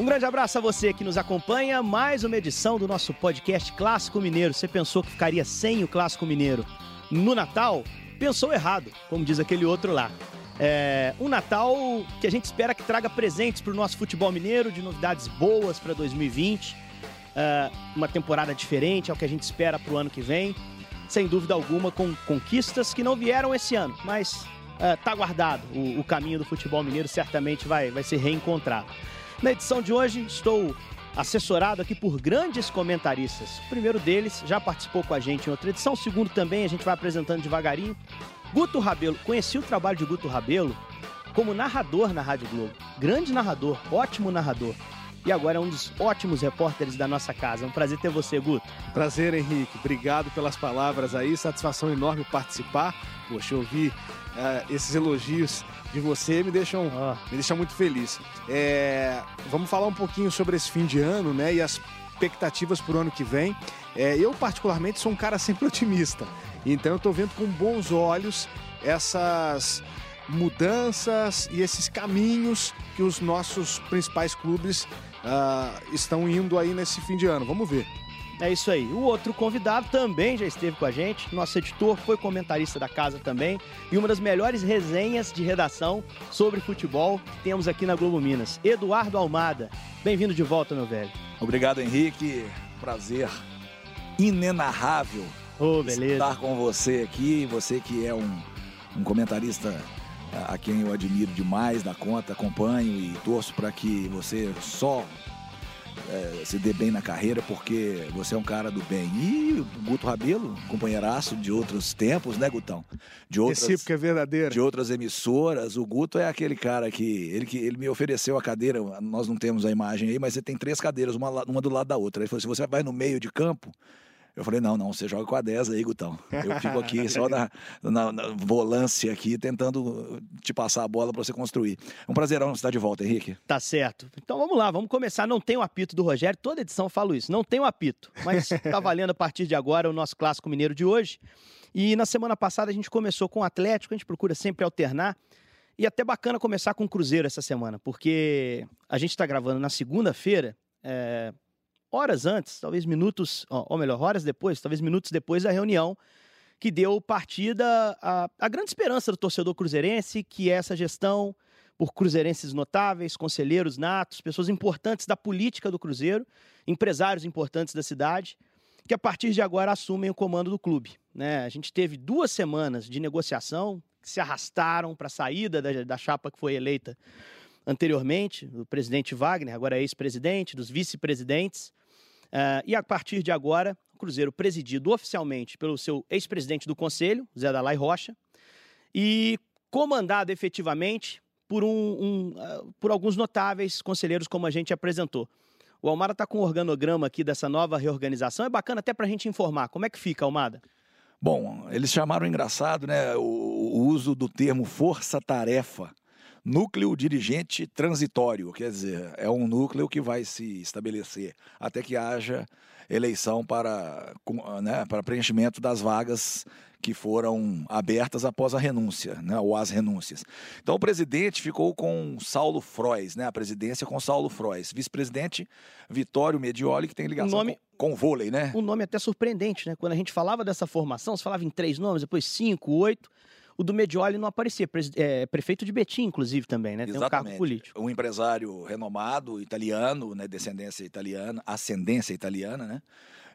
Um grande abraço a você que nos acompanha. Mais uma edição do nosso podcast Clássico Mineiro. Você pensou que ficaria sem o Clássico Mineiro no Natal? Pensou errado, como diz aquele outro lá. É um Natal que a gente espera que traga presentes para o nosso futebol mineiro, de novidades boas para 2020. É uma temporada diferente, é o que a gente espera para o ano que vem. Sem dúvida alguma, com conquistas que não vieram esse ano, mas está é, guardado. O, o, caminho do futebol mineiro certamente vai, vai ser reencontrado. Na edição de hoje, estou assessorado aqui por grandes comentaristas. O primeiro deles já participou com a gente em outra edição, o segundo também, a gente vai apresentando devagarinho. Guto Rabelo, conheci o trabalho de Guto Rabelo como narrador na Rádio Globo. Grande narrador, ótimo narrador. E agora é um dos ótimos repórteres da nossa casa. É um prazer ter você, Guto. Prazer, Henrique. Obrigado pelas palavras aí. Satisfação enorme participar. Poxa, ouvir uh, esses elogios de você me deixam, oh. me deixam muito feliz. É, vamos falar um pouquinho sobre esse fim de ano, né? E as expectativas para o ano que vem. É, eu, particularmente, sou um cara sempre otimista. Então, eu estou vendo com bons olhos essas mudanças e esses caminhos que os nossos principais clubes uh, estão indo aí nesse fim de ano. Vamos ver. É isso aí. O outro convidado também já esteve com a gente. Nosso editor foi comentarista da casa também. E uma das melhores resenhas de redação sobre futebol que temos aqui na Globo Minas. Eduardo Almada. Bem-vindo de volta, meu velho. Obrigado, Henrique. Prazer inenarrável oh, estar com você aqui. Você que é um, um comentarista a quem eu admiro demais da conta, acompanho e torço para que você só é, se dê bem na carreira, porque você é um cara do bem. E o Guto Rabelo, companheiraço de outros tempos, né, Gutão? De outras, Recíproca é verdadeira. De outras emissoras. O Guto é aquele cara que ele, que ele me ofereceu a cadeira, nós não temos a imagem aí, mas ele tem três cadeiras, uma, uma do lado da outra. Ele falou: se você vai no meio de campo, eu falei, não, não, você joga com a 10 aí, Gutão. Eu fico aqui só na, na, na volância aqui, tentando te passar a bola para você construir. É um prazerão estar de volta, Henrique. Tá certo. Então vamos lá, vamos começar. Não tem o apito do Rogério, toda edição falo isso. Não tem o apito, mas tá valendo a partir de agora o nosso Clássico Mineiro de hoje. E na semana passada a gente começou com o Atlético, a gente procura sempre alternar. E até bacana começar com o Cruzeiro essa semana, porque a gente está gravando na segunda-feira, é, horas antes, talvez minutos, ou melhor, horas depois, talvez minutos depois da reunião que deu partida à, à grande esperança do torcedor cruzeirense, que é essa gestão por cruzeirenses notáveis, conselheiros natos, pessoas importantes da política do Cruzeiro, empresários importantes da cidade, que a partir de agora assumem o comando do clube. Né? A gente teve duas semanas de negociação que se arrastaram para a saída da, da chapa que foi eleita anteriormente, do presidente Wagner, agora é ex-presidente, dos vice-presidentes. Uh, e a partir de agora, o Cruzeiro presidido oficialmente pelo seu ex-presidente do Conselho, Zé Dalai Rocha, e comandado efetivamente por, um, um uh, por alguns notáveis conselheiros, como a gente apresentou. O Almada está com o um organograma aqui dessa nova reorganização. É bacana até para a gente informar. Como é que fica, Almada? Bom, eles chamaram engraçado né, o, o uso do termo força-tarefa núcleo dirigente transitório, quer dizer, é um núcleo que vai se estabelecer até que haja eleição para, né, para preenchimento das vagas que foram abertas após a renúncia, né, ou as renúncias. Então o presidente ficou com Saulo Frois, né, a presidência com Saulo Frois. Vice-presidente Vitório Medioli, que tem ligação nome, com, com vôlei, né? Um nome até surpreendente, né? Quando a gente falava dessa formação, se falava em três nomes, depois cinco, oito. O do Medioli não aparecia, é, prefeito de Betim, inclusive, também, né? Tem Exatamente. um cargo político. Um empresário renomado, italiano, né? Descendência italiana, ascendência italiana, né?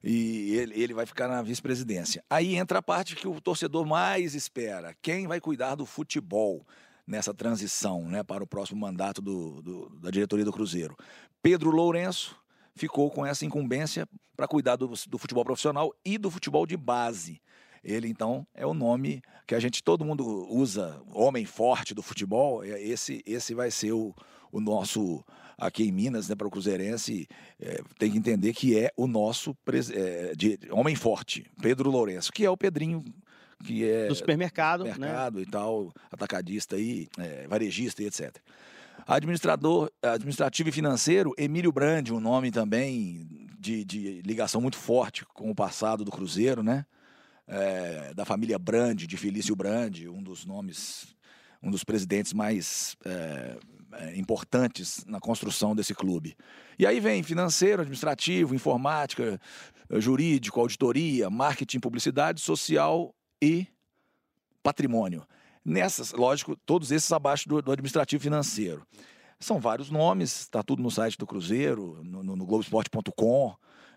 E ele, ele vai ficar na vice-presidência. Aí entra a parte que o torcedor mais espera. Quem vai cuidar do futebol? nessa transição né, para o próximo mandato do, do, da diretoria do Cruzeiro. Pedro Lourenço ficou com essa incumbência para cuidar do, do futebol profissional e do futebol de base. Ele, então, é o nome que a gente, todo mundo usa, homem forte do futebol, é, esse, esse vai ser o, o nosso, aqui em Minas, né, para o Cruzeirense, é, tem que entender que é o nosso é, de, homem forte, Pedro Lourenço, que é o Pedrinho que é do supermercado, né? supermercado né? e tal, atacadista e é, varejista e etc. Administrador, administrativo e financeiro, Emílio Brandi, um nome também de, de ligação muito forte com o passado do Cruzeiro, né? É, da família Brandi, de Felício Brandi, um dos nomes, um dos presidentes mais é, importantes na construção desse clube. E aí vem financeiro, administrativo, informática, jurídico, auditoria, marketing, publicidade, social e patrimônio. Nessas, lógico, todos esses abaixo do, do administrativo financeiro. São vários nomes, está tudo no site do Cruzeiro, no, no, no Globoesporte.com,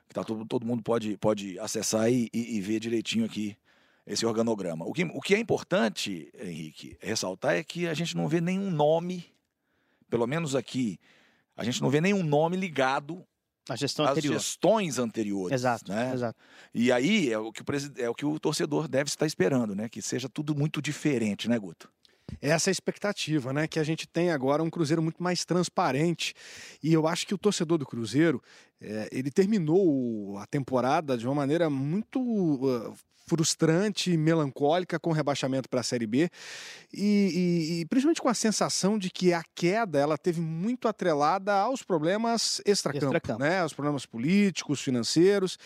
que tá todo, todo mundo pode, pode acessar e, e, e ver direitinho aqui esse organograma. O que, o que é importante, Henrique, ressaltar é que a gente não vê nenhum nome, pelo menos aqui, a gente não vê nenhum nome ligado a gestão às anterior. gestões anteriores. Exato, né? exato. E aí é o, que o, é o que o torcedor deve estar esperando, né? Que seja tudo muito diferente, né, Guto? Essa é a expectativa, né? Que a gente tem agora um Cruzeiro muito mais transparente. E eu acho que o torcedor do Cruzeiro, é, ele terminou a temporada de uma maneira muito uh, frustrante, melancólica com o rebaixamento para a Série B e, e, e, principalmente com a sensação de que a queda ela teve muito atrelada aos problemas extracampo, extracampo. né? aos problemas políticos, financeiros.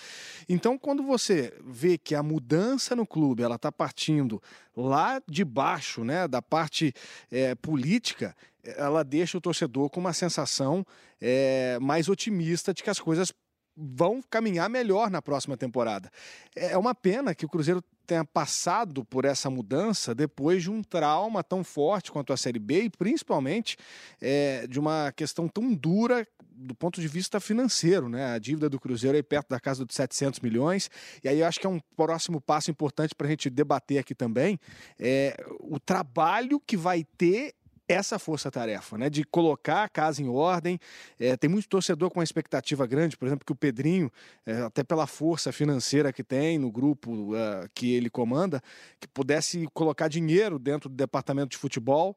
Então, quando você vê que a mudança no clube ela está partindo lá de baixo, né, da parte é, política, ela deixa o torcedor com uma sensação é, mais otimista de que as coisas vão caminhar melhor na próxima temporada. É uma pena que o Cruzeiro tenha passado por essa mudança depois de um trauma tão forte quanto a Série B e principalmente é, de uma questão tão dura do ponto de vista financeiro, né? A dívida do Cruzeiro é perto da casa dos 700 milhões e aí eu acho que é um próximo passo importante para a gente debater aqui também é, o trabalho que vai ter essa força-tarefa, né? De colocar a casa em ordem. É, tem muito torcedor com uma expectativa grande, por exemplo, que o Pedrinho, é, até pela força financeira que tem no grupo uh, que ele comanda, que pudesse colocar dinheiro dentro do departamento de futebol,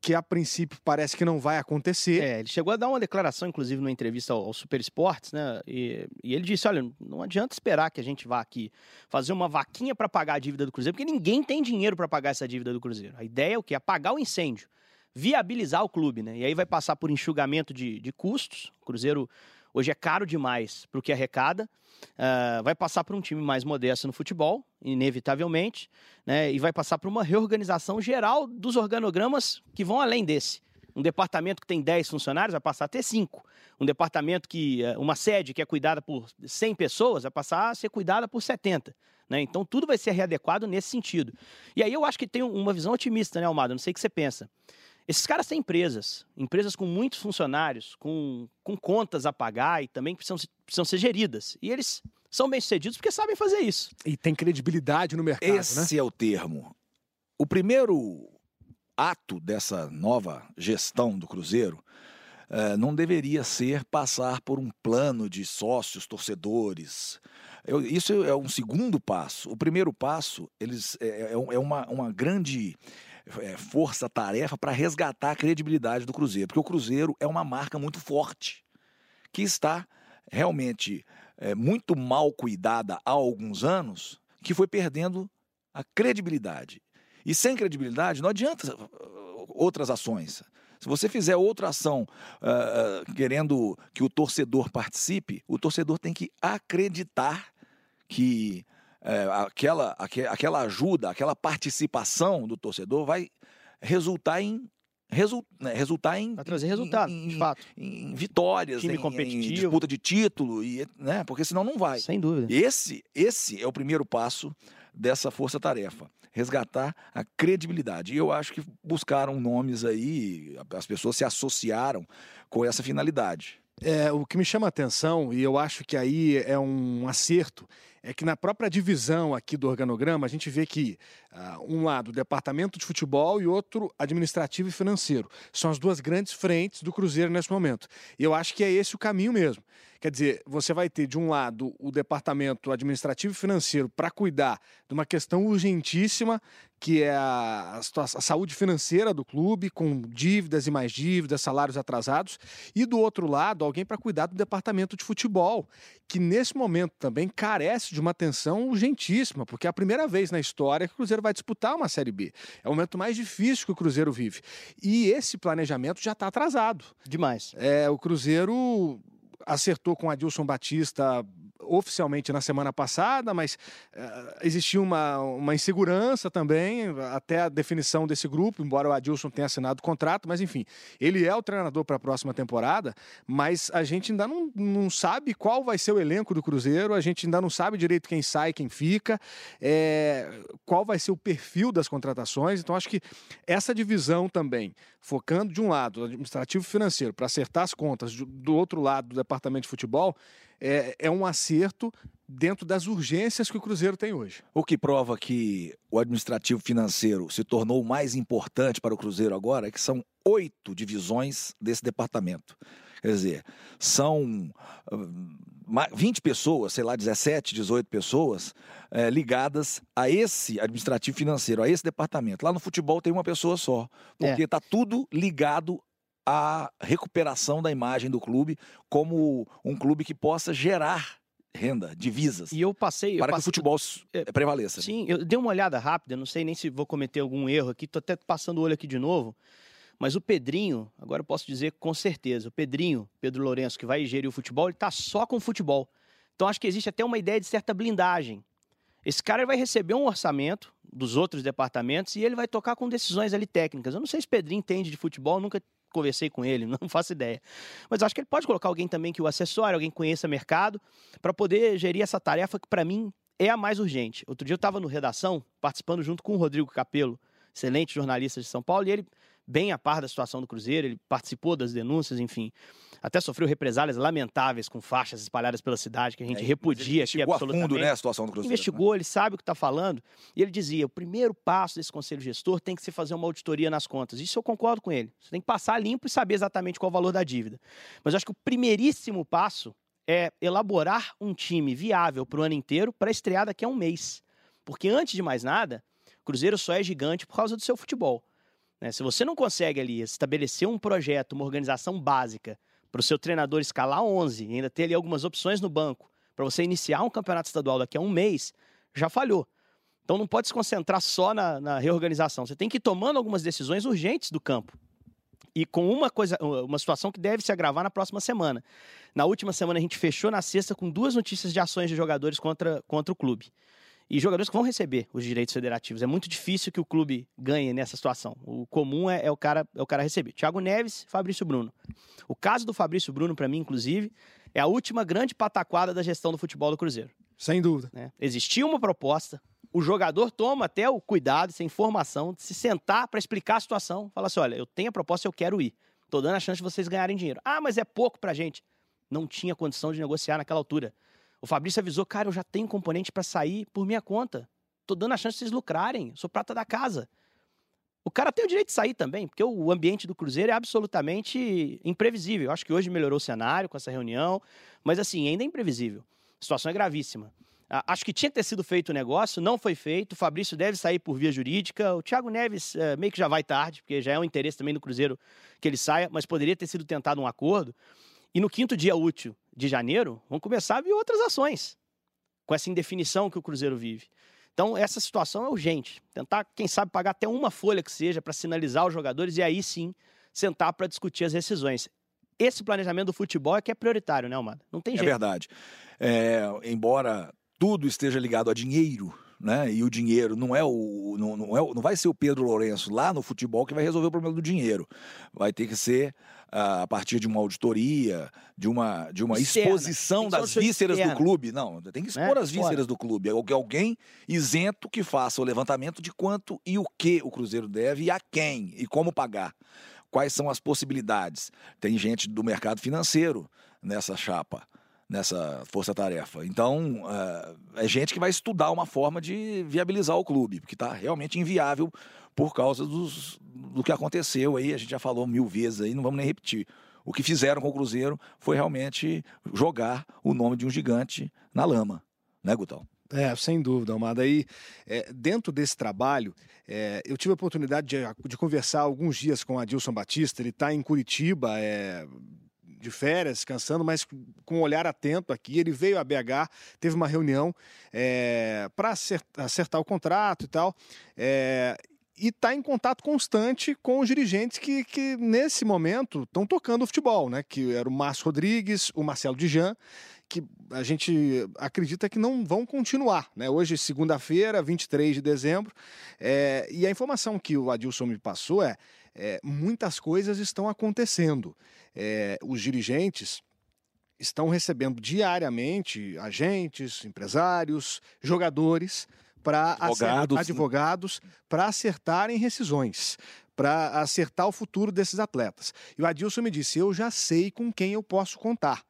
que a princípio parece que não vai acontecer. É, ele chegou a dar uma declaração, inclusive, numa entrevista ao, ao Super Esportes, né? E, e, ele disse: olha, não adianta esperar que a gente vá aqui fazer uma vaquinha para pagar a dívida do Cruzeiro, porque ninguém tem dinheiro para pagar essa dívida do Cruzeiro. A ideia é o quê? Apagar o incêndio viabilizar o clube, né? E aí vai passar por enxugamento de, de custos. O Cruzeiro hoje é caro demais para o que arrecada. Uh, vai passar por um time mais modesto no futebol, inevitavelmente, né? E vai passar por uma reorganização geral dos organogramas que vão além desse. Um departamento que tem 10 funcionários vai passar a ter 5. Um departamento que. Eh, uma sede que é cuidada por 100 pessoas vai passar a ser cuidada por 70. Né? Então tudo vai ser readequado nesse sentido. E aí eu acho que tem uma visão otimista, né, Almada? Não sei o que você pensa. Esses caras têm empresas, empresas com muitos funcionários, com, com contas a pagar e também precisam, precisam ser geridas. E eles são bem-sucedidos porque sabem fazer isso. E tem credibilidade no mercado, né? Esse né? é o termo. O primeiro ato dessa nova gestão do Cruzeiro uh, não deveria ser passar por um plano de sócios, torcedores. Eu, isso é um segundo passo. O primeiro passo eles, é, é, é uma, uma grande é, força-tarefa para resgatar a credibilidade do Cruzeiro, porque o Cruzeiro é uma marca muito forte, que está realmente é, muito mal cuidada há alguns anos, que foi perdendo a credibilidade. E sem credibilidade não adianta uh, outras ações. Se você fizer outra ação uh, querendo que o torcedor participe, o torcedor tem que acreditar que é, aquela, aquela ajuda, aquela participação do torcedor vai resultar em Result, né, resultar em. Vai trazer resultado, em, de fato. Em, em vitórias, Time em, competitivo. em disputa de título, e, né, porque senão não vai. Sem dúvida. Esse, esse é o primeiro passo dessa força-tarefa. Resgatar a credibilidade. E eu acho que buscaram nomes aí, as pessoas se associaram com essa finalidade. É, o que me chama a atenção, e eu acho que aí é um acerto, é que na própria divisão aqui do organograma, a gente vê que uh, um lado departamento de futebol e outro administrativo e financeiro. São as duas grandes frentes do Cruzeiro nesse momento. E eu acho que é esse o caminho mesmo. Quer dizer, você vai ter, de um lado, o departamento administrativo e financeiro para cuidar de uma questão urgentíssima, que é a, a, saúde financeira do clube, com dívidas e mais dívidas, salários atrasados, e do outro lado, alguém para cuidar do departamento de futebol, que nesse momento também carece de uma atenção urgentíssima, porque é a primeira vez na história que o Cruzeiro vai disputar uma Série B. É o momento mais difícil que o Cruzeiro vive. E esse planejamento já está atrasado. Demais. É, o Cruzeiro acertou com Adilson Batista oficialmente na semana passada, mas uh, existia uma, uma insegurança também até a definição desse grupo, embora o Adilson tenha assinado o contrato, mas enfim, ele é o treinador para a próxima temporada, mas a gente ainda não, não sabe qual vai ser o elenco do Cruzeiro, a gente ainda não sabe direito quem sai, quem fica, é, qual vai ser o perfil das contratações, então acho que essa divisão também, focando de um lado, administrativo financeiro, para acertar as contas, do outro lado, do departamento de futebol, é, é um acerto dentro das urgências que o Cruzeiro tem hoje. O que prova que o administrativo financeiro se tornou o mais importante para o Cruzeiro agora é que são oito divisões desse departamento. Quer dizer, são 20 ah, pessoas, sei lá, 17, 18 pessoas é, ligadas a esse administrativo financeiro, a esse departamento. Lá no futebol tem uma pessoa só, porque está é. tudo ligado a recuperação da imagem do clube como um clube que possa gerar renda, divisas. E eu passei. Para eu que o futebol é, prevaleça. Sim, eu dei uma olhada rápida, não sei nem se vou cometer algum erro aqui, tô até passando o olho aqui de novo. Mas o Pedrinho, agora eu posso dizer com certeza, o Pedrinho, Pedro Lourenço, que vai gerir o futebol, ele está só com o futebol. Então acho que existe até uma ideia de certa blindagem. Esse cara vai receber um orçamento dos outros departamentos e ele vai tocar com decisões ali técnicas. Eu não sei se o Pedrinho entende de futebol, nunca conversei com ele, não faço ideia. Mas acho que ele pode colocar alguém também que o acessório, alguém que conheça mercado, para poder gerir essa tarefa que para mim é a mais urgente. Outro dia eu estava no Redação, participando junto com o Rodrigo Capello, excelente jornalista de São Paulo, e ele bem a par da situação do Cruzeiro, ele participou das denúncias, enfim. Até sofreu represálias lamentáveis com faixas espalhadas pela cidade, que a gente é, repudia aqui absolutamente. fundo, né, a situação do Cruzeiro. Investigou, né? ele sabe o que está falando, e ele dizia, o primeiro passo desse conselho gestor tem que ser fazer uma auditoria nas contas. Isso eu concordo com ele. Você tem que passar limpo e saber exatamente qual é o valor da dívida. Mas eu acho que o primeiríssimo passo é elaborar um time viável para o ano inteiro para estrear daqui a um mês. Porque antes de mais nada, o Cruzeiro só é gigante por causa do seu futebol. Né? Se você não consegue ali estabelecer um projeto, uma organização básica para o seu treinador escalar 11 e ainda ter ali algumas opções no banco para você iniciar um campeonato estadual daqui a um mês, já falhou. Então não pode se concentrar só na, na reorganização. Você tem que ir tomando algumas decisões urgentes do campo. E com uma coisa, uma situação que deve se agravar na próxima semana. Na última semana a gente fechou na sexta com duas notícias de ações de jogadores contra, contra o clube e jogadores que vão receber os direitos federativos. É muito difícil que o clube ganhe nessa situação. O comum é, é o, cara, é o cara receber. Thiago Neves, Fabrício Bruno. O caso do Fabrício Bruno, para mim, inclusive, é a última grande pataquada da gestão do futebol do Cruzeiro. Sem dúvida. Né? Existia uma proposta, o jogador toma até o cuidado, essa informação, de se sentar para explicar a situação. Fala assim: olha, eu tenho a proposta, eu quero ir. Estou dando a chance de vocês ganharem dinheiro. Ah, mas é pouco pra gente. Não tinha condição de negociar naquela altura. O Fabrício avisou, cara, eu já tenho componente para sair por minha conta. Tô dando a chance de vocês lucrarem. Sou prata da casa. O cara tem o direito de sair também, porque o ambiente do Cruzeiro é absolutamente imprevisível. Eu acho que hoje melhorou o cenário com essa reunião, mas assim, ainda é imprevisível. A situação é gravíssima. Acho que tinha que ter sido feito o negócio, não foi feito. O Fabrício deve sair por via jurídica. O Thiago Neves é, meio que já vai tarde, porque já é um interesse também do Cruzeiro que ele saia, mas poderia ter sido tentado um acordo. E no quinto dia útil de janeiro, vão começar a vir outras ações, com essa indefinição que o Cruzeiro vive. Então, essa situação é urgente. Tentar, quem sabe, pagar até uma folha que seja para sinalizar os jogadores e aí sim sentar para discutir as decisões. Esse planejamento do futebol é que é prioritário, né, Almada? Não tem é jeito. É verdade. É, embora tudo esteja ligado a dinheiro, né? E o dinheiro não é o não, não, é, não vai ser o Pedro Lourenço lá no futebol que vai resolver o problema do dinheiro. Vai ter que ser uh, a partir de uma auditoria, de uma, de uma exposição das vísceras do clube. Não, tem que expor é, as vísceras fora. do clube. Alguém isento que faça o levantamento de quanto e o que o Cruzeiro deve e a quem e como pagar. Quais são as possibilidades? Tem gente do mercado financeiro nessa chapa nessa força-tarefa. Então, uh, é gente que vai estudar uma forma de viabilizar o clube, porque está realmente inviável por causa dos, do que aconteceu aí. A gente já falou mil vezes aí, não vamos nem repetir. O que fizeram com o Cruzeiro foi realmente jogar o nome de um gigante na lama, né, Gutão? É, sem dúvida, Almada. Aí, é, dentro desse trabalho, é, eu tive a oportunidade de, de, conversar alguns dias com o Adilson Batista. Ele está em Curitiba, é, de férias, descansando, mas com um olhar atento aqui. Ele veio a BH, teve uma reunião é, para acertar, acertar, o contrato e tal. É, e está em contato constante com os dirigentes que, que nesse momento estão tocando o futebol, né? Que era o Márcio Rodrigues, o Marcelo Dijan, que a gente acredita que não vão continuar. Né? Hoje, segunda-feira, 23 de dezembro, é, e a informação que o Adilson me passou é, é muitas coisas estão acontecendo. É, os dirigentes estão recebendo diariamente agentes, empresários, jogadores para advogados, advogados para acertarem rescisões, para acertar o futuro desses atletas. E o Adilson me disse: eu já sei com quem eu posso contar.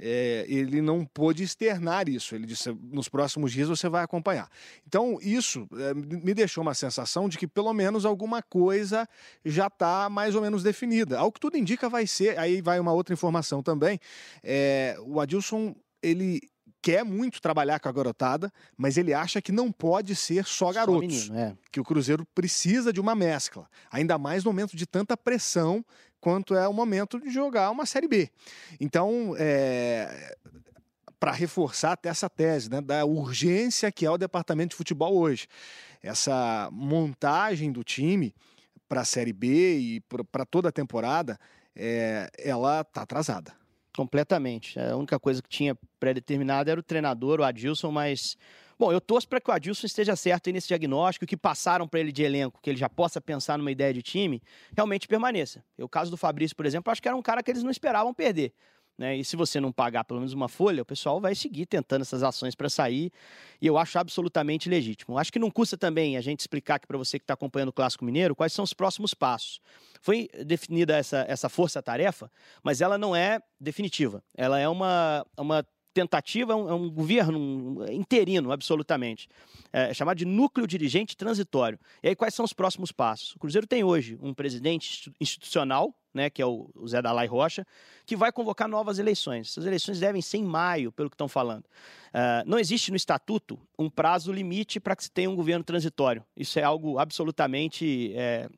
É, ele não pôde externar isso. Ele disse: nos próximos dias você vai acompanhar. Então, isso é, me deixou uma sensação de que pelo menos alguma coisa já está mais ou menos definida. Ao que tudo indica, vai ser. Aí vai uma outra informação também. É, o Adilson, ele quer muito trabalhar com a garotada, mas ele acha que não pode ser só garotos. Só menino, é. Que o Cruzeiro precisa de uma mescla. Ainda mais no momento de tanta pressão quanto é o momento de jogar uma Série B. Então, é, para reforçar até essa tese né, da urgência que é o departamento de futebol hoje. Essa montagem do time para a Série B e para toda a temporada, é, ela está atrasada. Completamente. A única coisa que tinha pré-determinada era o treinador, o Adilson, mas. Bom, eu torço para que o Adilson esteja certo nesse diagnóstico, que passaram para ele de elenco, que ele já possa pensar numa ideia de time, realmente permaneça. O caso do Fabrício, por exemplo, acho que era um cara que eles não esperavam perder. Né? E se você não pagar pelo menos uma folha, o pessoal vai seguir tentando essas ações para sair. E eu acho absolutamente legítimo. Acho que não custa também a gente explicar aqui para você que está acompanhando o Clássico Mineiro quais são os próximos passos. Foi definida essa, essa força-tarefa, mas ela não é definitiva. Ela é uma, uma tentativa, é um, é um governo interino, absolutamente. É, é chamado de núcleo dirigente transitório. E aí, quais são os próximos passos? O Cruzeiro tem hoje um presidente institucional, né, que é o Zé Dalai Rocha, que vai convocar novas eleições. Essas eleições devem ser em maio, pelo que estão falando. Uh, não existe no estatuto um prazo limite para que se tenha um governo transitório. Isso é algo absolutamente é,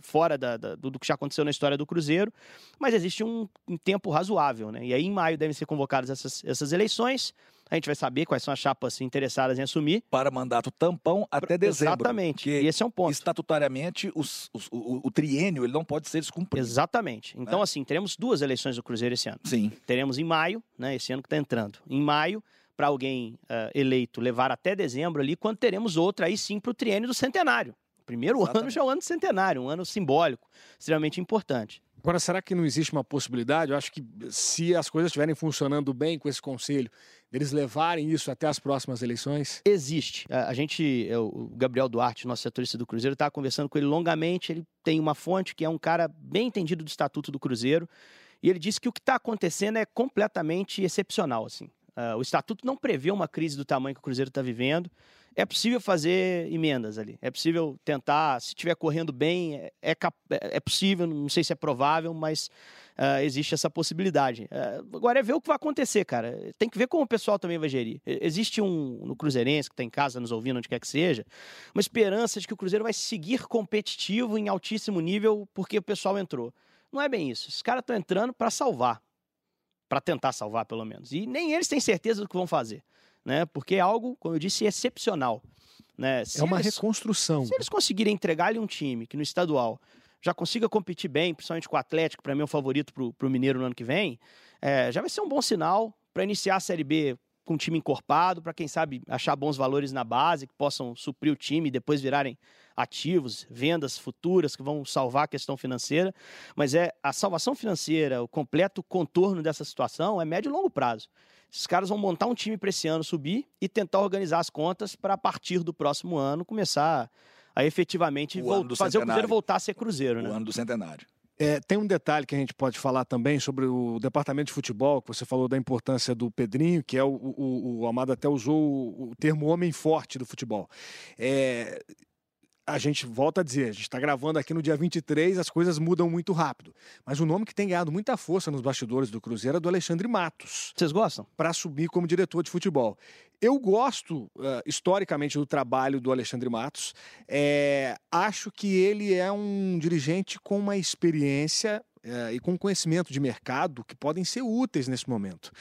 fora da, da, do, que já aconteceu na história do Cruzeiro, mas existe um, um tempo razoável. Né? E aí, em maio, devem ser convocadas essas, essas eleições. A gente vai saber quais são as chapas interessadas em assumir. Para mandato tampão até dezembro. Exatamente. E esse é um ponto. Estatutariamente, os, os, o, o, triênio ele não pode ser descumprido. Exatamente. Então, né? assim, teremos duas eleições do Cruzeiro esse ano. Sim. Teremos em maio, né? Esse ano que está entrando. Em maio, para alguém uh, eleito levar até dezembro ali, quando teremos outra aí sim para o triênio do centenário. Primeiro Exatamente. ano já é o ano centenário, um ano simbólico, extremamente importante. Agora, será que não existe uma possibilidade? Eu acho que se as coisas estiverem funcionando bem com esse conselho, eles levarem isso até as próximas eleições? Existe. A gente, é, o Gabriel Duarte, nosso setorista do Cruzeiro, estava conversando com ele longamente. Ele tem uma fonte que é um cara bem entendido do Estatuto do Cruzeiro. E ele disse que o que está acontecendo é completamente excepcional. Assim. Uh, o Estatuto não prevê uma crise do tamanho que o Cruzeiro está vivendo é possível fazer emendas ali. É possível tentar, se estiver correndo bem, é, é, é, possível, não sei se é provável, mas uh, existe essa possibilidade. Uh, agora é ver o que vai acontecer, cara. Tem que ver como o pessoal também vai gerir. Existe um, no Cruzeirense, que está em casa nos ouvindo, onde quer que seja, uma esperança de que o Cruzeiro vai seguir competitivo em altíssimo nível porque o pessoal entrou. Não é bem isso. Os caras estão entrando para salvar. Para tentar salvar, pelo menos. E nem eles têm certeza do que vão fazer né? Porque é algo, como eu disse, excepcional. Né? Se é uma eles, reconstrução. Se eles conseguirem entregar-lhe um time que no estadual já consiga competir bem, principalmente com o Atlético, para mim é o favorito para o Mineiro no ano que vem, é, já vai ser um bom sinal para iniciar a Série B com um time encorpado, para quem sabe achar bons valores na base, que possam suprir o time e depois virarem ativos, vendas futuras que vão salvar a questão financeira. Mas é a salvação financeira, o completo contorno dessa situação é médio e longo prazo. Esses caras vão montar um time para esse ano subir e tentar organizar as contas para a partir do próximo ano começar a efetivamente voltar, fazer centenário. o Cruzeiro voltar a ser Cruzeiro, o né? ano do centenário. É, tem um detalhe que a gente pode falar também sobre o departamento de futebol, que você falou da importância do Pedrinho, que é o, o, o Amado até usou o, o termo homem forte do futebol. É, a gente volta a dizer, a gente está gravando aqui no dia 23, as coisas mudam muito rápido. Mas o nome que tem ganhado muita força nos bastidores do Cruzeiro é do Alexandre Matos. Vocês gostam? Para assumir como diretor de futebol. Eu gosto, uh, historicamente, do trabalho do Alexandre Matos. É, acho que ele é um dirigente com uma experiência é, e com conhecimento de mercado que podem ser úteis nesse momento.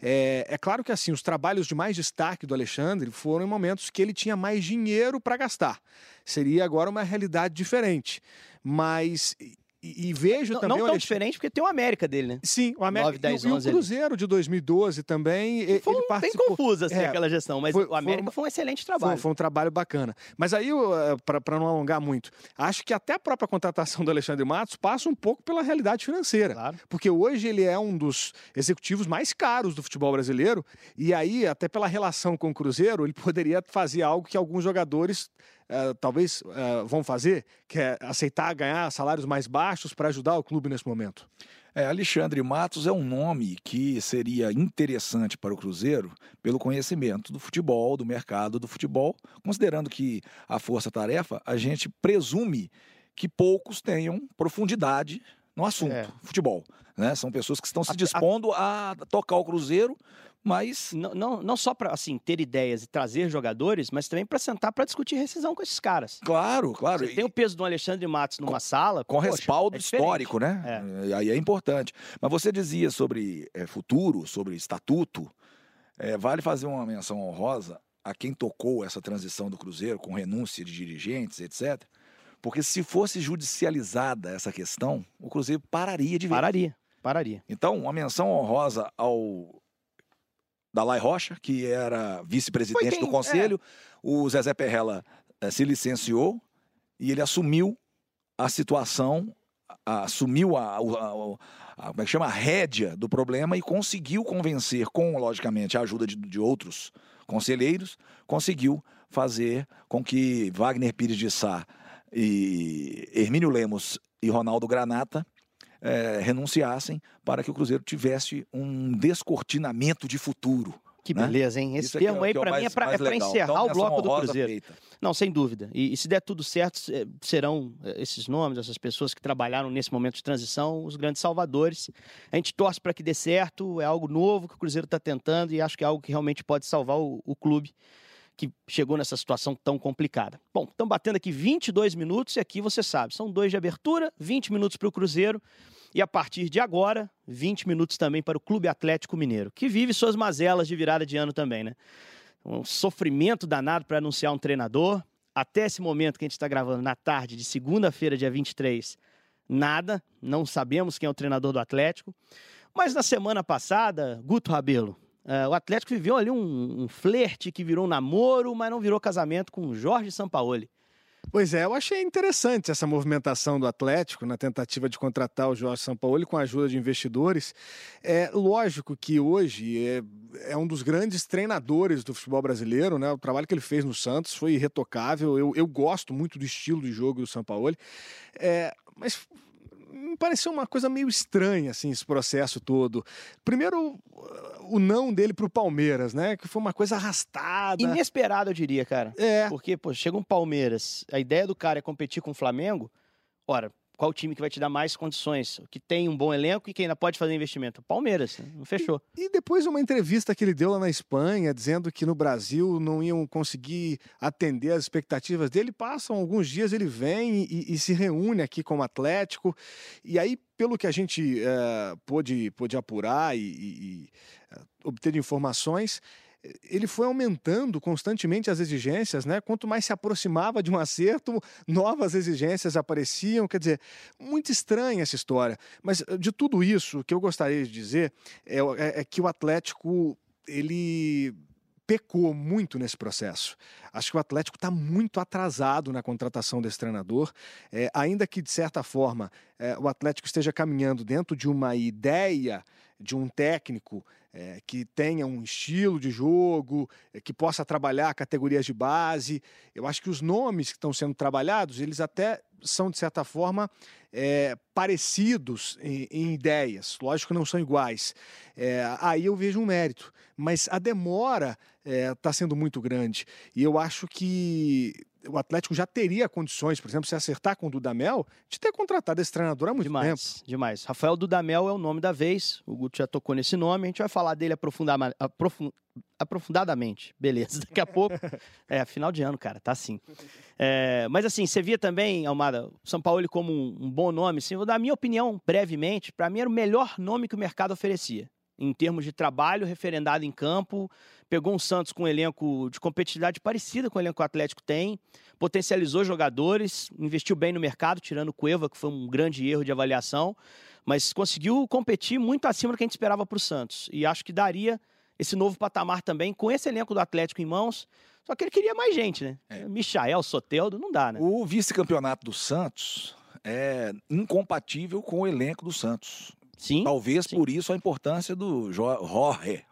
É, é, claro que assim os trabalhos de mais destaque do Alexandre foram em momentos que ele tinha mais dinheiro para gastar. Seria agora uma realidade diferente. Mas e, e vejo não, também. Não tão Alexandre... diferente, porque tem o América dele, né? Sim, o América 9, 10, e, o Cruzeiro ali. de 2012 também. Foi ele um, participou... bem confusa assim, é, aquela gestão, mas foi, o América foi, foi, um excelente trabalho. Foi, foi um trabalho bacana. Mas aí, para não alongar muito, acho que até a própria contratação do Alexandre Matos passa um pouco pela realidade financeira. Claro. Porque hoje ele é um dos executivos mais caros do futebol brasileiro, e aí, até pela relação com o Cruzeiro, ele poderia fazer algo que alguns jogadores Uh, talvez uh, vão fazer, que é aceitar ganhar salários mais baixos para ajudar o clube nesse momento? É, Alexandre Matos é um nome que seria interessante para o Cruzeiro pelo conhecimento do futebol, do mercado do futebol, considerando que a força-tarefa, a gente presume que poucos tenham profundidade no assunto, é. futebol. Né? São pessoas que estão se dispondo a, a tocar o Cruzeiro mas não, não, não só para assim, ter ideias e trazer jogadores, mas também para sentar para discutir rescisão com esses caras. Claro, claro. Você tem o peso do Alexandre Matos numa com, sala. Com poxa, respaldo é histórico, né? É. Aí é importante. Mas você dizia sobre é, futuro, sobre estatuto. É, vale fazer uma menção honrosa a quem tocou essa transição do Cruzeiro com renúncia de dirigentes, etc. Porque se fosse judicializada essa questão, o Cruzeiro pararia de ver. Pararia, pararia. Então, uma menção honrosa ao Dalai Rocha, que era vice-presidente do conselho. É. O Zezé Perrella é, se licenciou e ele assumiu a situação, assumiu a, a, a, como é que chama? a rédea do problema e conseguiu convencer, com, logicamente, a ajuda de, de outros conselheiros, conseguiu fazer com que Wagner Pires de Sá e Hermínio Lemos e Ronaldo Granata é, renunciassem para que o Cruzeiro tivesse um descortinamento de futuro. Que né? beleza, hein? Esse Isso termo é, aí, para é mim, é para é encerrar então, o bloco do Cruzeiro. Feita. Não, sem dúvida. E, e, se der tudo certo, serão é, esses nomes, essas pessoas que trabalharam nesse momento de transição, os grandes salvadores. A gente torce para que dê certo, é algo novo que o Cruzeiro está tentando e acho que é algo que realmente pode salvar o, o clube que chegou nessa situação tão complicada. Bom, estamos batendo aqui 22 minutos e aqui você sabe, são dois de abertura, 20 minutos para o Cruzeiro e a partir de agora, 20 minutos também para o Clube Atlético Mineiro, que vive suas mazelas de virada de ano também, né? Um sofrimento danado para anunciar um treinador. Até esse momento que a gente está gravando na tarde de segunda-feira, dia 23, nada, não sabemos quem é o treinador do Atlético. Mas na semana passada, Guto Rabelo, Uh, o Atlético viveu ali um, um flerte que virou namoro, mas não virou casamento com Jorge Sampaoli. Pois é, eu achei interessante essa movimentação do Atlético na tentativa de contratar o Jorge Sampaoli com a ajuda de investidores. É lógico que hoje é, é, um dos grandes treinadores do futebol brasileiro, né? O trabalho que ele fez no Santos foi irretocável. Eu, eu gosto muito do estilo de jogo do Sampaoli. É, mas me pareceu uma coisa meio estranha, assim, esse processo todo. Primeiro, o não dele pro Palmeiras, né? Que foi uma coisa arrastada. Inesperado, eu diria, cara. É. Porque, pô, chega um Palmeiras, a ideia do cara é competir com o Flamengo. Ora, qual time que vai te dar mais condições, que tem um bom elenco e que ainda pode fazer investimento? Palmeiras, né? não fechou. E, e, depois uma entrevista que ele deu lá na Espanha, dizendo que no Brasil não iam conseguir atender as expectativas dele, passam alguns dias, ele vem e, e se reúne aqui com o Atlético, e aí, pelo que a gente uh, pôde, pôde apurar e, e uh, obter informações, ele foi aumentando constantemente as exigências, né? Quanto mais se aproximava de um acerto, novas exigências apareciam. Quer dizer, muito estranha essa história. Mas de tudo isso, o que eu gostaria de dizer é, é, é que o Atlético ele pecou muito nesse processo. Acho que o Atlético está muito atrasado na contratação desse treinador, é, ainda que de certa forma é, o Atlético esteja caminhando dentro de uma ideia de um técnico é, que tenha um estilo de jogo, é, que possa trabalhar categorias de base. Eu acho que os nomes que estão sendo trabalhados, eles até são, de certa forma, é, parecidos em, em, ideias. Lógico que não são iguais. Aí eu vejo um mérito. Mas a demora está sendo muito grande. E eu acho que o Atlético já teria condições, por exemplo, se acertar com o Dudamel, de ter contratado esse treinador há muito demais, tempo. Demais. Rafael Dudamel é o nome da vez. O Guto já tocou nesse nome. A gente vai falar dele aprofundar, aprofund, aprofundadamente. Beleza, daqui a pouco. É, final de ano, cara, tá assim. É, mas assim, você via também, Almada, o São Paulo como um, um bom nome. Assim, vou dar a minha opinião brevemente. Para mim era o melhor nome que o mercado oferecia. em termos de trabalho referendado em campo. Pegou um Santos com um elenco de competitividade parecida com o elenco que o Atlético tem, potencializou jogadores, investiu bem no mercado, tirando o Cueva, que foi um grande erro de avaliação, mas conseguiu competir muito acima do que a gente esperava para o Santos. E acho que daria esse novo patamar também com esse elenco do Atlético em mãos. Só que ele queria mais gente, né? É. Michael, Soteldo, não dá, né? O vice-campeonato do Santos é incompatível com o elenco do Santos. Sim. Talvez sim. por isso a importância do Jorge,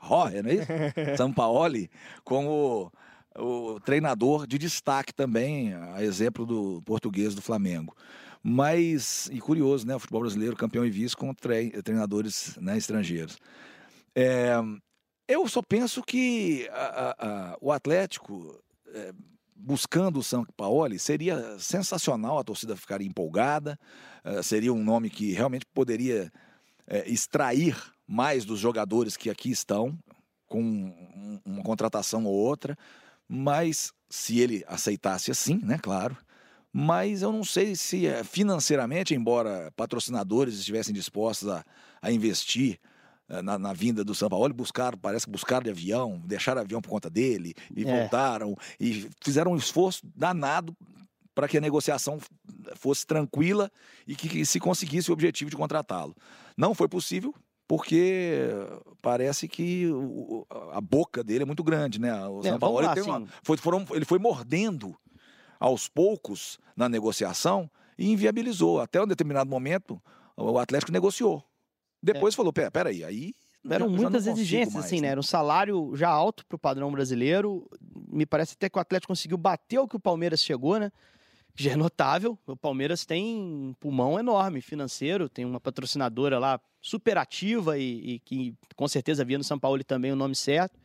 Jorge, não é isso? Sampaoli como o treinador de destaque também, a exemplo do português do Flamengo. Mas, e curioso, né? O futebol brasileiro, campeão e vice com treinadores né, estrangeiros. É, eu só penso que a, a, a, o Atlético, é, buscando o São Paulo, seria sensacional a torcida ficar empolgada, é, seria um nome que realmente poderia é, extrair mais dos jogadores que aqui estão, com um, uma contratação ou outra, mas se ele aceitasse assim, né, claro. Mas eu não sei se é, financeiramente, embora patrocinadores estivessem dispostos a, a investir é, na, na, vinda do São Paulo, buscaram, parece que buscaram de avião, deixaram avião por conta dele e é. voltaram e fizeram um esforço danado para que a negociação fosse tranquila e que, que se conseguisse o objetivo de contratá-lo. Não foi possível, porque parece que o, a boca dele é muito grande, né? O é, São Paulo lá, uma, assim. foi, foram, ele foi mordendo aos poucos na negociação e inviabilizou. Até um determinado momento, o Atlético negociou. Depois é. falou: pera, pera aí, aí eram já, muitas já exigências, mais, assim, né? Era um salário já alto para o padrão brasileiro. Me parece até que o Atlético conseguiu bater o que o Palmeiras chegou, né? Já é notável. O Palmeiras tem um pulmão enorme financeiro, tem uma patrocinadora lá super ativa e, e que com certeza havia no São Paulo também o nome certo.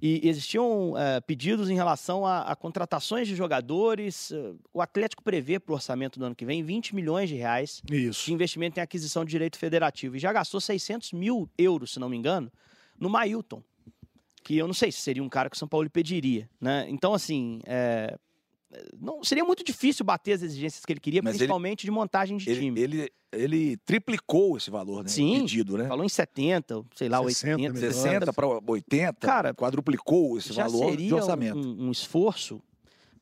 E existiam uh, pedidos em relação a, a, contratações de jogadores. Uh, o Atlético prevê para o orçamento do ano que vem 20 milhões de reais Isso. de investimento em aquisição de direito federativo. E já gastou 600 mil euros, se não me engano, no Mailton. Que eu não sei se seria um cara que o São Paulo pediria. Né? Então, assim, é, não seria muito difícil bater as exigências que ele queria, Mas principalmente ele, de montagem de ele, time. Ele, ele triplicou esse valor, né? Sim, pedido, né? Falou em 70, sei lá, 60, 80. 60 para 80, Cara, quadruplicou esse valor de orçamento. Um, um esforço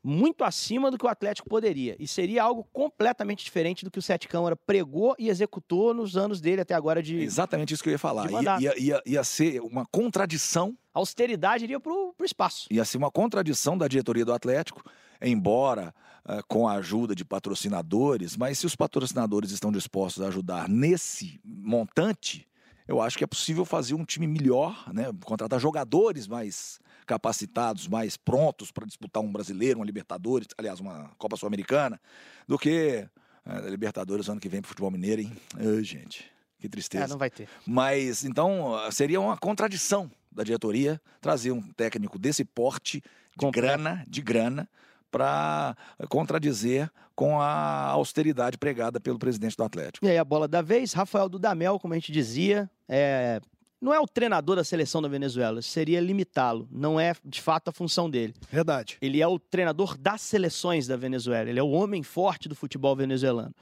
muito acima do que o Atlético poderia. E seria algo completamente diferente do que o Sete Câmara pregou e executou nos anos dele até agora de. Exatamente isso que eu ia falar. Ia, ia, ia, ia, ser uma contradição. A austeridade iria para o espaço. Ia ser uma contradição da diretoria do Atlético embora uh, com a ajuda de patrocinadores, mas se os patrocinadores estão dispostos a ajudar nesse montante, eu acho que é possível fazer um time melhor, né? contratar jogadores mais capacitados, mais prontos para disputar um brasileiro, uma Libertadores, aliás, uma Copa Sul-Americana, do que uh, Libertadores ano que vem para o futebol mineiro, hein? Ai, gente, que tristeza. É, não vai ter. Mas, então, seria uma contradição da diretoria trazer um técnico desse porte, de grana, de grana, para contradizer com a austeridade pregada pelo presidente do Atlético. E aí a bola da vez, Rafael Dudamel, como a gente dizia, é... não é o treinador da seleção da Venezuela, seria limitá-lo, não é de fato a função dele. Verdade. Ele é o treinador das seleções da Venezuela, ele é o homem forte do futebol venezuelano.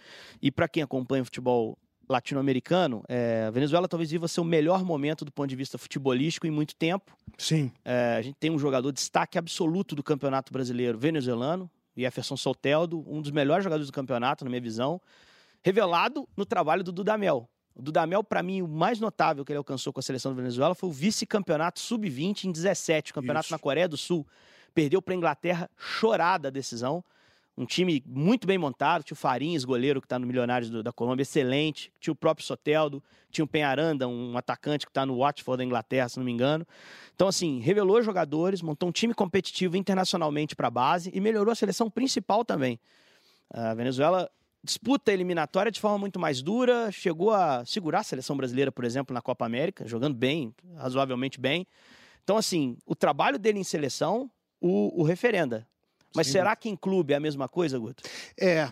E para quem acompanha o futebol latino-americano, é, a Venezuela talvez viva seu melhor momento do ponto de vista futebolístico em muito tempo. Sim. É, a gente tem um jogador de destaque absoluto do campeonato brasileiro venezuelano, Jefferson Soteldo, um dos melhores jogadores do campeonato, na minha visão, revelado no trabalho do Dudamel. O Dudamel, para mim, o mais notável que ele alcançou com a seleção da Venezuela foi o vice-campeonato sub-20 em 17, o campeonato Isso. na Coreia do Sul. Perdeu para a Inglaterra, chorada a decisão. Um time muito bem montado. Tinha o Farinhas, goleiro que está no Milionários do, da Colômbia, excelente. Tinha o próprio Soteldo. Tinha o Penharanda, um atacante que está no Watford da Inglaterra, se não me engano. Então, assim, revelou jogadores, montou um time competitivo internacionalmente para a base e melhorou a seleção principal também. A Venezuela disputa a eliminatória de forma muito mais dura, chegou a segurar a seleção brasileira, por exemplo, na Copa América, jogando bem, razoavelmente bem. Então, assim, o trabalho dele em seleção o, o referenda. Mas Sim. será que em clube é a mesma coisa, Guto? É,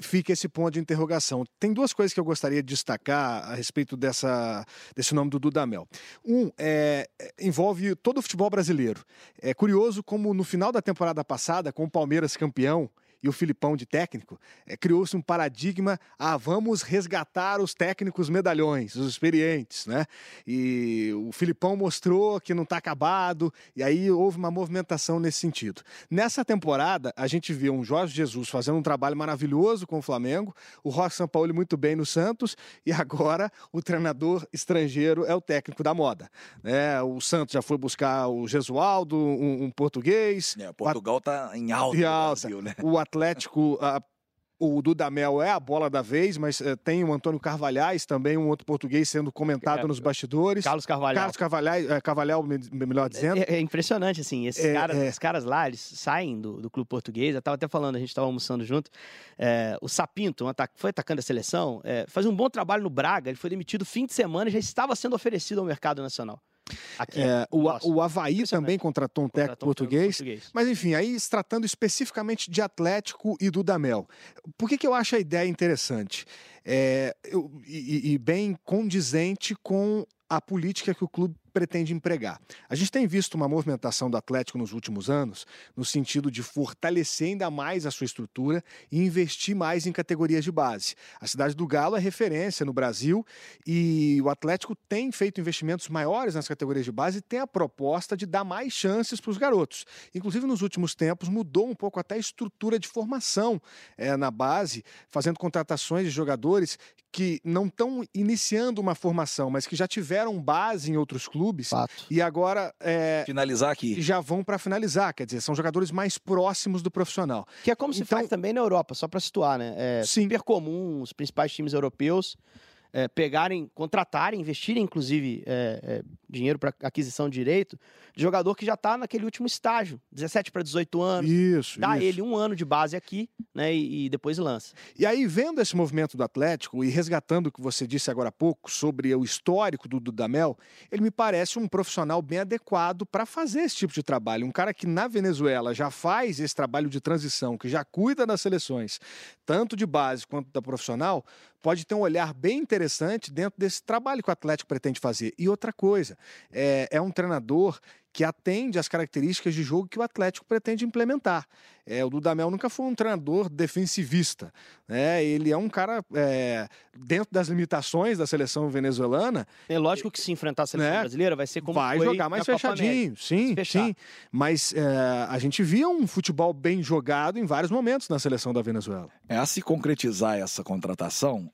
fica esse ponto de interrogação. Tem duas coisas que eu gostaria de destacar a respeito dessa, desse nome do Dudamel. Um, é, envolve todo o futebol brasileiro. É curioso como no final da temporada passada, com o Palmeiras campeão, e o Filipão de técnico, é, criou-se um paradigma: ah, vamos resgatar os técnicos medalhões, os experientes, né? E o Filipão mostrou que não está acabado, e aí houve uma movimentação nesse sentido. Nessa temporada, a gente viu um Jorge Jesus fazendo um trabalho maravilhoso com o Flamengo, o Roque Paulo muito bem no Santos, e agora o treinador estrangeiro é o técnico da moda. Né? O Santos já foi buscar o Gesualdo, um, um português. É, Portugal está em alta. Em alta. Brasil, né? O Atlético a, o Dudamel é a bola da vez, mas uh, tem o Antônio Carvalhais também, um outro português sendo comentado é, nos bastidores. Carlos Carvalhal. Carlos Carvalhais, é, Carvalhal, melhor dizendo. É, é impressionante, assim, esses é, caras, é. caras lá, eles saem do, do clube português, eu estava até falando, a gente estava almoçando junto, é, o Sapinto, um foi atacando a seleção, fazia um bom trabalho no Braga, ele foi demitido fim de semana e já estava sendo oferecido ao mercado nacional. Aqui, é, o, o Havaí também contratou um técnico português, português, Mas enfim, aí se tratando especificamente de Atlético e Dudamel. Por que, que eu acho a ideia interessante? É, eu, e, e bem condizente com a política que o clube pretende empregar. A gente tem visto uma movimentação do Atlético nos últimos anos no sentido de fortalecer ainda mais a sua estrutura e investir mais em categorias de base. A cidade do Galo é referência no Brasil e o Atlético tem feito investimentos maiores nas categorias de base e tem a proposta de dar mais chances para os garotos. Inclusive, nos últimos tempos, mudou um pouco até a estrutura de formação é, na base, fazendo contratações de jogadores que não estão iniciando uma formação, mas que já tiveram base em outros clubes clubes. Fato. E agora. É, finalizar aqui. Já vão para finalizar, quer dizer, são jogadores mais próximos do profissional. Que é como se então, faz também na Europa, só para situar, né? É sim. super comum os principais times europeus é, pegarem, contratarem, investirem, inclusive, é, é, dinheiro para aquisição de direito, de jogador que já está naquele último estágio, 17 para 18 anos. Isso. Dá isso. ele um ano de base aqui, né? E, e, depois lança. E aí, vendo esse movimento do Atlético e resgatando o que você disse agora há pouco sobre o histórico do Dudamel, ele me parece um profissional bem adequado para fazer esse tipo de trabalho. Um cara que na Venezuela já faz esse trabalho de transição, que já cuida das seleções, tanto de base quanto da profissional, pode ter um olhar bem interessante dentro desse trabalho que o Atlético pretende fazer. E outra coisa, é, é um treinador que atende às características de jogo que o Atlético pretende implementar. É, o Dudamel nunca foi um treinador defensivista. Né? Ele é um cara, é, dentro das limitações da seleção venezuelana. É lógico que se enfrentar a seleção né? brasileira vai ser como Vai jogar mais fechadinho, sim, sim. Mas é, a gente via um futebol bem jogado em vários momentos na seleção da Venezuela. É a se concretizar essa contratação,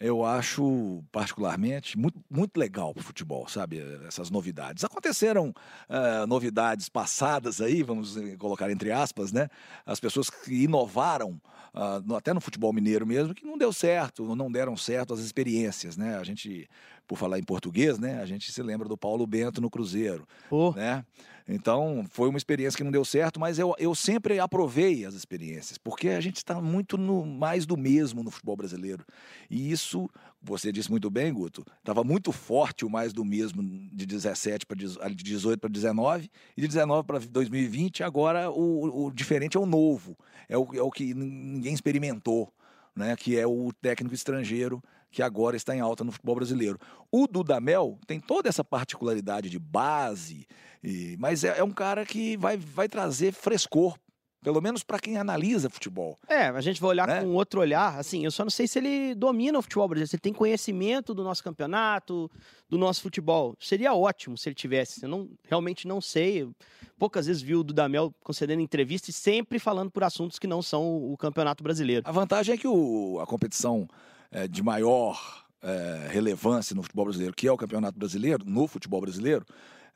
eu acho particularmente muito, muito legal para o futebol, sabe? Essas novidades. Aconteceram uh, novidades passadas aí, vamos eh, colocar entre aspas, né? As pessoas que inovaram, uh, até no futebol mineiro mesmo, que não deu certo, não deram certo as experiências, né? A gente, por falar em português, né? A gente se lembra do Paulo Bento no Cruzeiro, oh. né? Então, foi uma experiência que não deu certo, mas eu, eu sempre aprovei as experiências, porque a gente está muito no mais do mesmo no futebol brasileiro. E isso, você disse muito bem, Guto, estava muito forte o mais do mesmo de 17 para de 18 para 19 e de 19 para 2020, agora o, o diferente é o novo, é o, é o que ninguém experimentou. Né, que é o técnico estrangeiro que agora está em alta no futebol brasileiro. O Dudamel tem toda essa particularidade de base, e, mas é, é um cara que vai, vai trazer frescor pelo menos para quem analisa futebol. É, a gente vai olhar né? com outro olhar. Assim, eu só não sei se ele domina o futebol brasileiro, se ele tem conhecimento do nosso campeonato, do nosso futebol. Seria ótimo se ele tivesse. Eu não, realmente não sei. Poucas vezes vi o Dudamel concedendo entrevista e sempre falando por assuntos que não são o campeonato brasileiro. A vantagem é que o, a competição é, de maior é, relevância no futebol brasileiro, que é o campeonato brasileiro, no futebol brasileiro,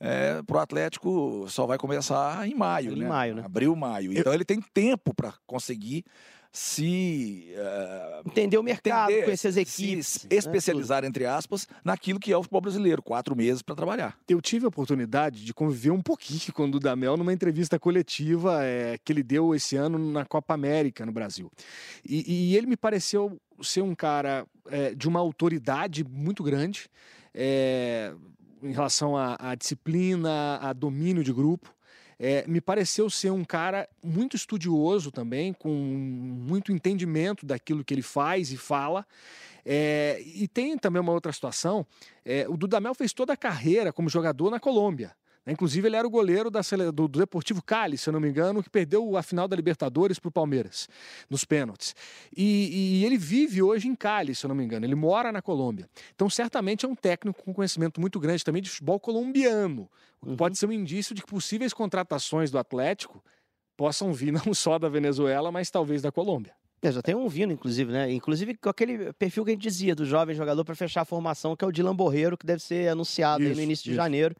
é, para o Atlético só vai começar em maio, em né? maio, né? Abril, maio. Então Eu... ele tem tempo para conseguir se uh, entender o mercado, entender, conhecer as equipes, se né? especializar entre aspas naquilo que é o futebol brasileiro, quatro meses para trabalhar. Eu tive a oportunidade de conviver um pouquinho com o Dudamel numa entrevista coletiva é, que ele deu esse ano na Copa América no Brasil, e, e ele me pareceu ser um cara é, de uma autoridade muito grande. É, em relação à, disciplina, a domínio de grupo. É, me pareceu ser um cara muito estudioso também, com muito entendimento daquilo que ele faz e fala. É, e tem também uma outra situação: é, o Dudamel fez toda a carreira como jogador na Colômbia. Inclusive, ele era o goleiro da, do, do Deportivo Cali, se eu não me engano, que perdeu a final da Libertadores para o Palmeiras, nos pênaltis. E, e, ele vive hoje em Cali, se eu não me engano. Ele mora na Colômbia. Então, certamente é um técnico com conhecimento muito grande também de futebol colombiano. O que uhum. pode ser um indício de que possíveis contratações do Atlético possam vir não só da Venezuela, mas talvez da Colômbia. É, já tem um vindo, inclusive, né? Inclusive com aquele perfil que a gente dizia do jovem jogador para fechar a formação, que é o Dylan Borreiro, que deve ser anunciado isso, no início de isso. janeiro.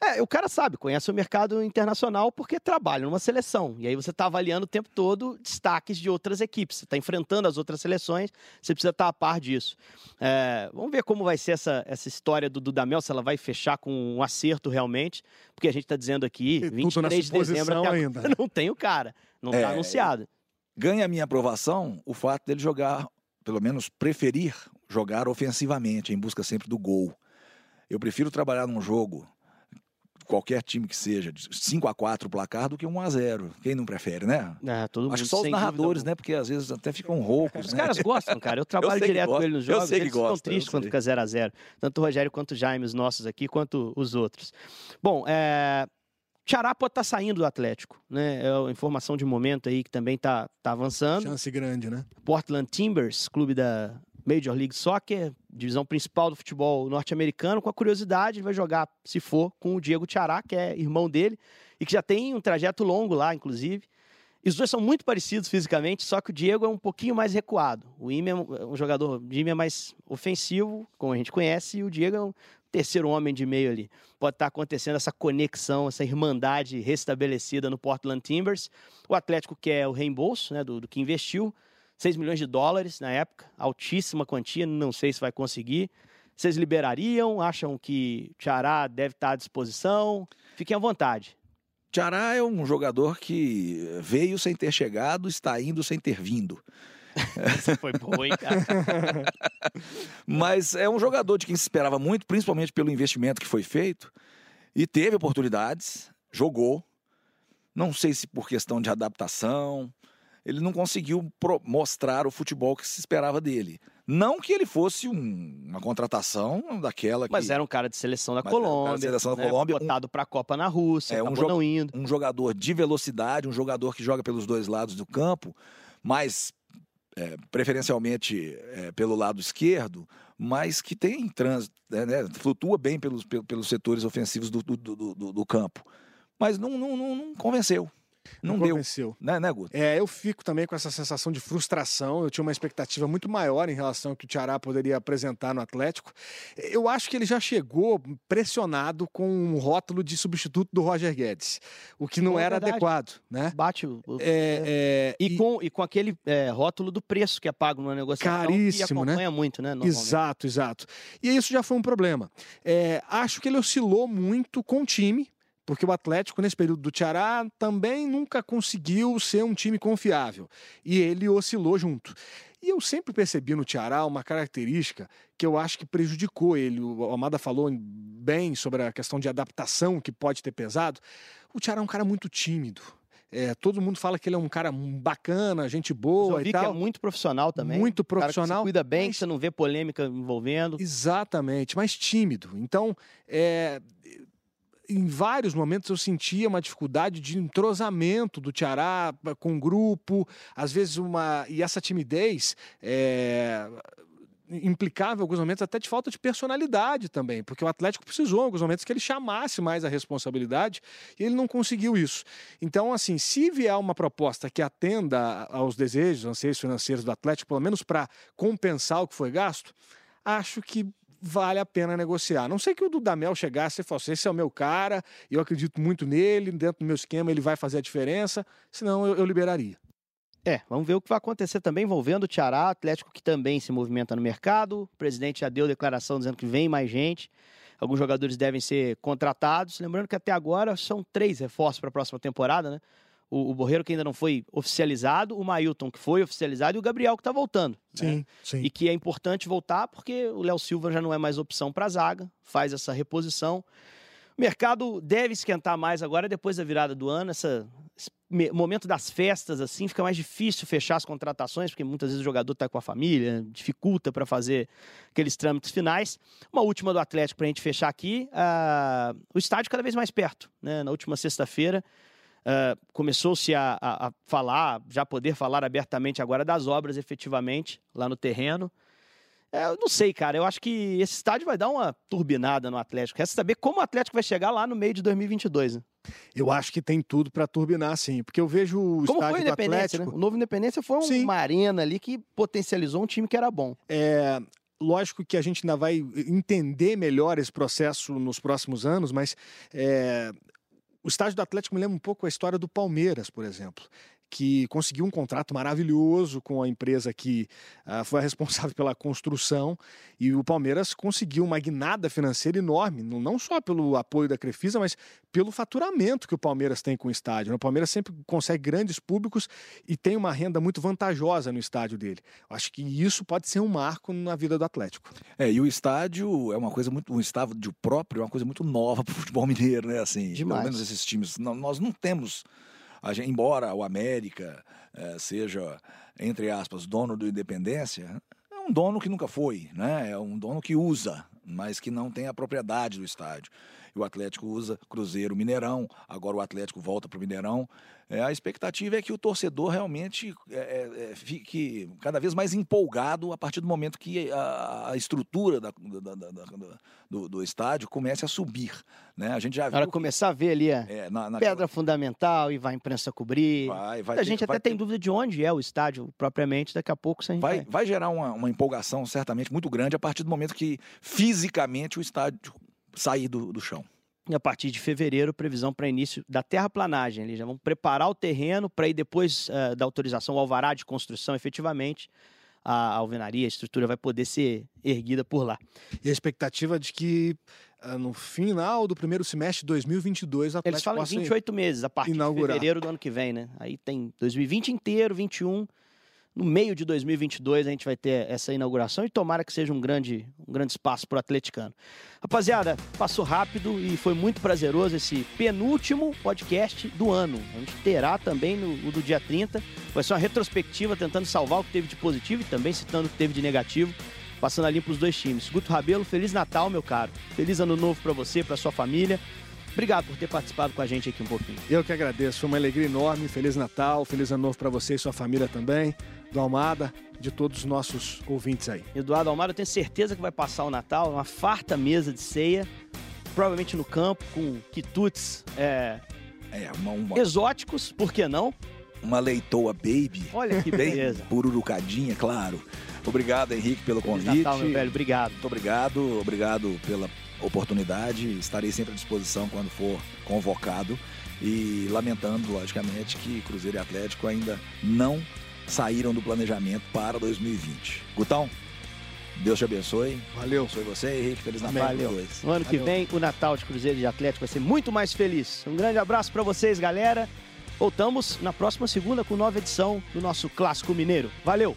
É, o cara sabe, conhece o mercado internacional porque trabalha numa seleção. E aí você está avaliando o tempo todo destaques de outras equipes. Você está enfrentando as outras seleções, você precisa estar tá a par disso. É, vamos ver como vai ser essa, essa história do Dudamel, se ela vai fechar com um acerto realmente. Porque a gente está dizendo aqui, e 23 de dezembro até ainda. Não tem o cara, não está é, anunciado. Ganha a minha aprovação o fato dele jogar, pelo menos preferir jogar ofensivamente, em busca sempre do gol. Eu prefiro trabalhar num jogo qualquer time que seja, de 5 a 4 o placar do que 1 a 0 Quem não prefere, né? É, todo Acho que só os narradores, né? Porque às vezes até ficam roucos. Os né? caras gostam, cara. Eu trabalho eu direto com eles nos jogos. Eu sei que eles ficam tristes quando fica 0 a 0 Tanto o Rogério quanto o Jaime, os nossos aqui, quanto os outros. Bom, é... Tiará pode estar tá saindo do Atlético, né? É uma informação de momento aí que também está tá avançando. Chance grande, né? Portland Timbers, clube da Major League Soccer, divisão principal do futebol norte-americano. Com a curiosidade, ele vai jogar, se for, com o Diego Tiará, que é irmão dele, e que já tem um trajeto longo lá, inclusive. E os dois são muito parecidos fisicamente, só que o Diego é um pouquinho mais recuado. O Ime é um é jogador, o Ime é mais ofensivo, como a gente conhece, e o Diego é um terceiro homem de meio ali. Pode estar acontecendo essa conexão, essa irmandade restabelecida no Portland Timbers. O Atlético quer o reembolso né, do, do que investiu. 6 milhões de dólares na época, altíssima quantia, não sei se vai conseguir. Vocês liberariam? Acham que Tiará deve estar à disposição? Fiquem à vontade. Tiará é um jogador que veio sem ter chegado, está indo sem ter vindo. Essa foi boa, hein, cara? Mas é um jogador de quem se esperava muito, principalmente pelo investimento que foi feito, e teve oportunidades, jogou. Não sei se por questão de adaptação, ele não conseguiu mostrar o futebol que se esperava dele. Não que ele fosse um, uma contratação daquela que... Mas era um cara de seleção da Colômbia. De seleção da né? Colômbia. Botado um... para a Copa na Rússia, é, um não indo. Um jogador de velocidade, um jogador que joga pelos dois lados do campo, mas é, preferencialmente é, pelo lado esquerdo, mas que tem trânsito, né, né flutua bem pelos, pelos setores ofensivos do, do, do, do campo. Mas não, não, não, não convenceu. Não, não deu. Convenceu. Né, né, Guto? É, eu fico também com essa sensação de frustração. Eu tinha uma expectativa muito maior em relação ao que o Tiará poderia apresentar no Atlético. Eu acho que ele já chegou pressionado com um rótulo de substituto do Roger Guedes, o que não Pô, era verdade. adequado, né? Bate o... É, é, e, e, Com, e com aquele é, rótulo do preço que é pago numa negociação caríssimo, que acompanha né? muito, né? Exato, exato. E isso já foi um problema. É, acho que ele oscilou muito com o time, porque o Atlético, nesse período do Tiará, também nunca conseguiu ser um time confiável. E ele oscilou junto. E eu sempre percebi no Tiará uma característica que eu acho que prejudicou ele. O Amada falou bem sobre a questão de adaptação que pode ter pesado. O Tiará é um cara muito tímido. É, todo mundo fala que ele é um cara bacana, gente boa e tal. que é muito profissional também. Muito profissional. Que cuida bem, mas... você não vê polêmica envolvendo. Exatamente, mas tímido. Então, é, em vários momentos eu sentia uma dificuldade de entrosamento do Tiará com o grupo, às vezes uma. E essa timidez é, implicava em alguns momentos até de falta de personalidade também, porque o Atlético precisou em alguns momentos que ele chamasse mais a responsabilidade e ele não conseguiu isso. Então, assim, se vier uma proposta que atenda aos desejos, anseios financeiros do Atlético, pelo menos para compensar o que foi gasto, acho que vale a pena negociar. Não sei que o Dudamel chegasse e falasse, esse é o meu cara, eu acredito muito nele, dentro do meu esquema ele vai fazer a diferença, senão eu, eu liberaria. É, vamos ver o que vai acontecer também envolvendo o Tiará, Atlético que também se movimenta no mercado. O presidente já deu declaração dizendo que vem mais gente. Alguns jogadores devem ser contratados. Lembrando que até agora são três reforços para a próxima temporada, né? O, o Borreiro que ainda não foi oficializado, o Mailton que foi oficializado e o Gabriel que está voltando. Sim, né? sim. E que é importante voltar porque o Léo Silva já não é mais opção para a zaga, faz essa reposição. mercado deve esquentar mais agora depois da virada do ano. Essa, esse momento das festas, assim, fica mais difícil fechar as contratações, porque muitas vezes o jogador está com a família, dificulta para fazer aqueles trâmites finais. Uma última do Atlético para a gente fechar aqui: uh, o estádio cada vez mais perto. Né? Na última sexta-feira. Uh, começou-se a, a, a, falar, já poder falar abertamente agora das obras efetivamente lá no terreno. É, eu não sei, cara. Eu acho que esse estádio vai dar uma turbinada no Atlético. Resta saber como o Atlético vai chegar lá no meio de 2022. Né? Eu acho que tem tudo para turbinar, sim. Porque eu vejo o como estádio foi do Atlético... Né? O novo Independência foi sim. uma arena ali que potencializou um time que era bom. É, lógico que a gente ainda vai entender melhor esse processo nos próximos anos, mas é, o estádio do Atlético me lembra um pouco a história do Palmeiras, por exemplo que conseguiu um contrato maravilhoso com a empresa que uh, foi a responsável pela construção e o Palmeiras conseguiu uma guinada financeira enorme, não só pelo apoio da Crefisa, mas pelo faturamento que o Palmeiras tem com o estádio. O Palmeiras sempre consegue grandes públicos e tem uma renda muito vantajosa no estádio dele. Acho que isso pode ser um marco na vida do Atlético. É, e o estádio é uma coisa muito, um estádio próprio é uma coisa muito nova para o futebol mineiro, né? Assim, Demais. pelo menos esses times, não, nós não temos Gente, embora o América é, seja, entre aspas, dono do Independência, é um dono que nunca foi, né? É um dono que usa, mas que não tem a propriedade do estádio. O Atlético usa Cruzeiro, Mineirão, agora o Atlético volta para o Mineirão. É, a expectativa é que o torcedor realmente é, é, é, fique cada vez mais empolgado a partir do momento que a, a estrutura da, da, da, do, do, estádio comece a subir. Né? A gente já. Para começar a ver ali a é, na, na... pedra fundamental e vai a imprensa cobrir. Vai, vai a gente até tem ter... dúvida de onde é o estádio propriamente, daqui a pouco a vai. Vai, vai gerar uma, uma empolgação certamente muito grande a partir do momento que fisicamente o estádio sair do, do chão. E a partir de fevereiro, previsão para início da terraplanagem. Eles já vão preparar o terreno para ir depois uh, da autorização, o alvará de construção efetivamente. A alvenaria, a estrutura vai poder ser erguida por lá. E a expectativa de que uh, no final do primeiro semestre de 2022 a Eles falam em 28 meses, a partir inaugurar. de fevereiro do ano que vem, né? Aí tem 2020 inteiro, 21 no meio de 2022 a gente vai ter essa inauguração e tomara que seja um grande, um grande espaço para o atleticano. Rapaziada, passou rápido e foi muito prazeroso esse penúltimo podcast do ano. A gente terá também no, no do dia 30. Vai ser uma retrospectiva tentando salvar o que teve de positivo e também citando o que teve de negativo, passando a limpo os dois times. Guto Rabelo, Feliz Natal, meu caro. Feliz Ano Novo para você, para sua família. Obrigado por ter participado com a gente aqui um pouquinho. Eu que agradeço. Foi uma alegria enorme. Feliz Natal, feliz ano novo para você e sua família também do Almada, de todos os nossos ouvintes aí. Eduardo Almada, eu tenho certeza que vai passar o Natal, uma farta mesa de ceia, provavelmente no campo, com quitutes é, é, uma, uma... exóticos, por que não? Uma leitoa baby. Olha que beleza. Pururucadinha, claro. Obrigado, Henrique, pelo Feliz convite. Natal, meu velho. Obrigado. Muito obrigado. Obrigado pela oportunidade. Estarei sempre à disposição quando for convocado. E lamentando, logicamente, que Cruzeiro e Atlético ainda não saíram do planejamento para 2020. Gutão, Deus te abençoe. Valeu. Abençoe você, Henrique. Feliz Natal. Valeu. No ano Valeu. que vem, o Natal de Cruzeiro e de Atlético vai ser muito mais feliz. Um grande abraço para vocês, galera. Voltamos na próxima segunda com nova edição do nosso Clássico Mineiro. Valeu!